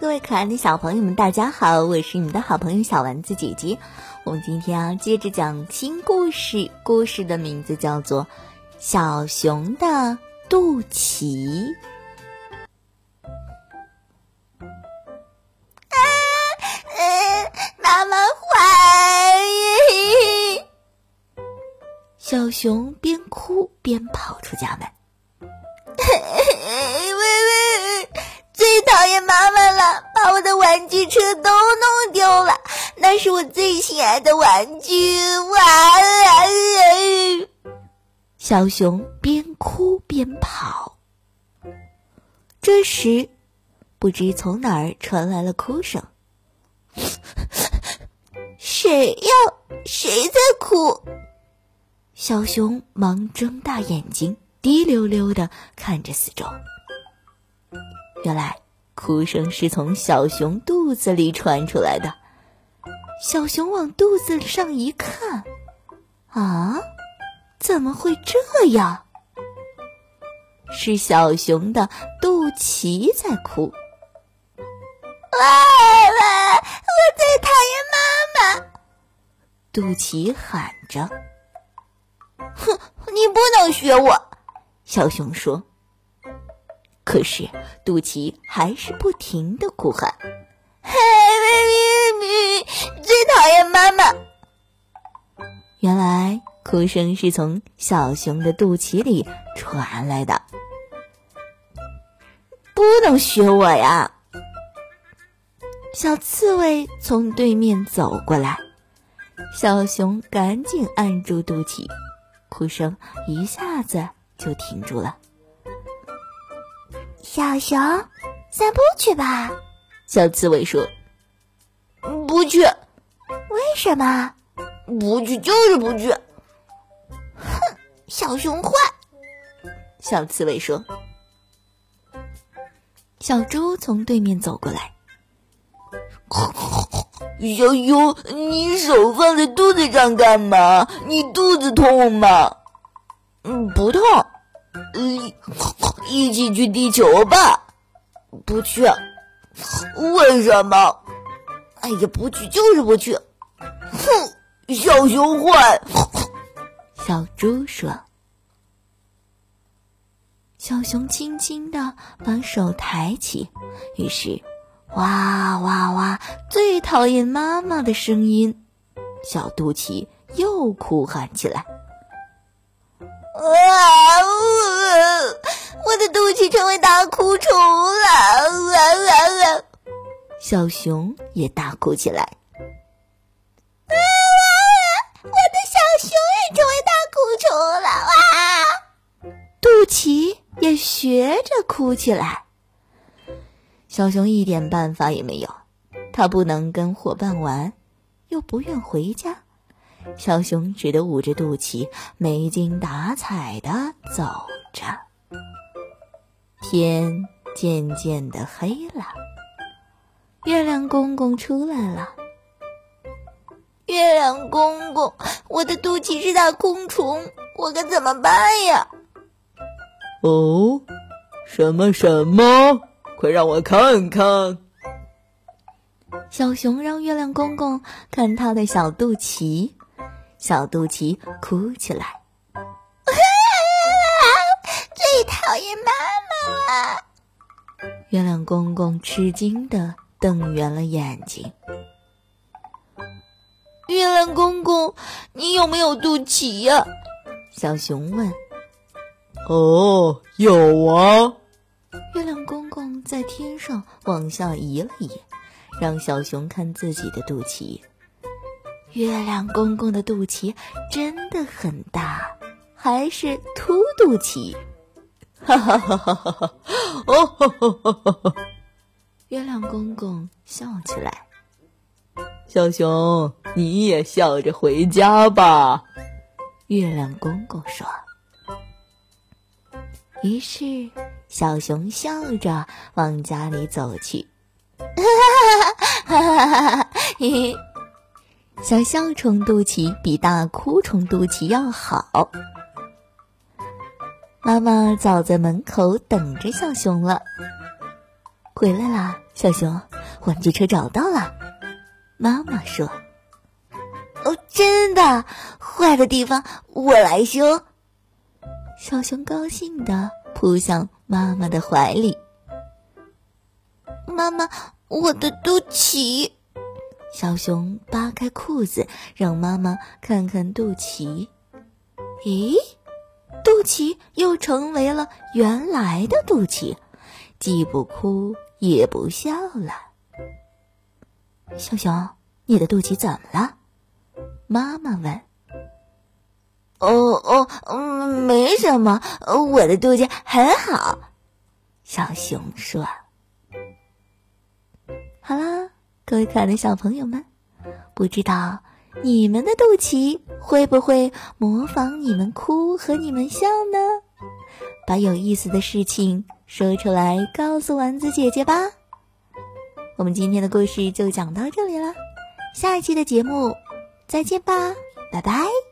各位可爱的小朋友们，大家好！我是你们的好朋友小丸子姐姐。我们今天啊，接着讲新故事，故事的名字叫做《小熊的肚脐》。妈妈怀孕！小熊边哭边跑出家门。最讨厌妈妈，把我的玩具车都弄丢了。那是我最心爱的玩具。哇！小熊边哭边跑。这时，不知从哪儿传来了哭声。谁呀？谁在哭？小熊忙睁大眼睛，滴溜溜的看着四周。原来，哭声是从小熊肚子里传出来的。小熊往肚子上一看，啊，怎么会这样？是小熊的肚脐在哭。哇哇！我最讨厌妈妈！肚脐喊着。哼，你不能学我！小熊说。可是，肚脐还是不停的哭喊：“嘿，咪咪，最讨厌妈妈！”原来，哭声是从小熊的肚脐里传来的。不能学我呀！小刺猬从对面走过来，小熊赶紧按住肚脐，哭声一下子就停住了。小熊，散步去吧。小刺猬说：“不去。为什么？不去就是不去。”哼，小熊坏。小刺猬说：“小猪从对面走过来。小熊，你手放在肚子上干嘛？你肚子痛吗？嗯，不痛。”一一起去地球吧，不去，为什么？哎呀，不去就是不去。哼，小熊坏。小猪说。小熊轻轻的把手抬起，于是，哇哇哇，最讨厌妈妈的声音，小肚脐又哭喊起来。啊！我的肚脐成为大哭虫了！啊啊啊！小熊也大哭起来。啊！我的小熊也成为大哭虫了！哇！肚脐也学着哭起来。小熊一点办法也没有，他不能跟伙伴玩，又不愿回家。小熊只得捂着肚脐，没精打采的走着。天渐渐的黑了，月亮公公出来了。月亮公公，我的肚脐是大空虫，我该怎么办呀？哦，什么什么？快让我看看！小熊让月亮公公看他的小肚脐。小肚脐哭起来，最讨厌妈。月亮公公吃惊的瞪圆了眼睛。月亮公公，你有没有肚脐呀？小熊问。哦，有啊。月亮公公在天上往下移了移，让小熊看自己的肚脐。月亮公公的肚脐真的很大，还是凸肚脐，哈哈哈哈哈哈！哦！月亮公公笑起来。小熊，你也笑着回家吧。月亮公公说。于是，小熊笑着往家里走去。哈哈哈哈哈嘿。小笑虫肚脐比大哭虫肚脐要好。妈妈早在门口等着小熊了。回来啦，小熊。玩具车找到了。妈妈说：“哦，真的，坏的地方我来修。”小熊高兴的扑向妈妈的怀里。妈妈，我的肚脐。小熊扒开裤子，让妈妈看看肚脐。咦，脐又成为了原来的肚脐，既不哭也不笑了。小熊，你的肚脐怎么了？妈妈问。哦哦，嗯，没什么，我的肚脐很好。小熊说。好啦。各位可爱的小朋友们，不知道你们的肚脐会不会模仿你们哭和你们笑呢？把有意思的事情说出来，告诉丸子姐姐吧。我们今天的故事就讲到这里了，下一期的节目再见吧，拜拜。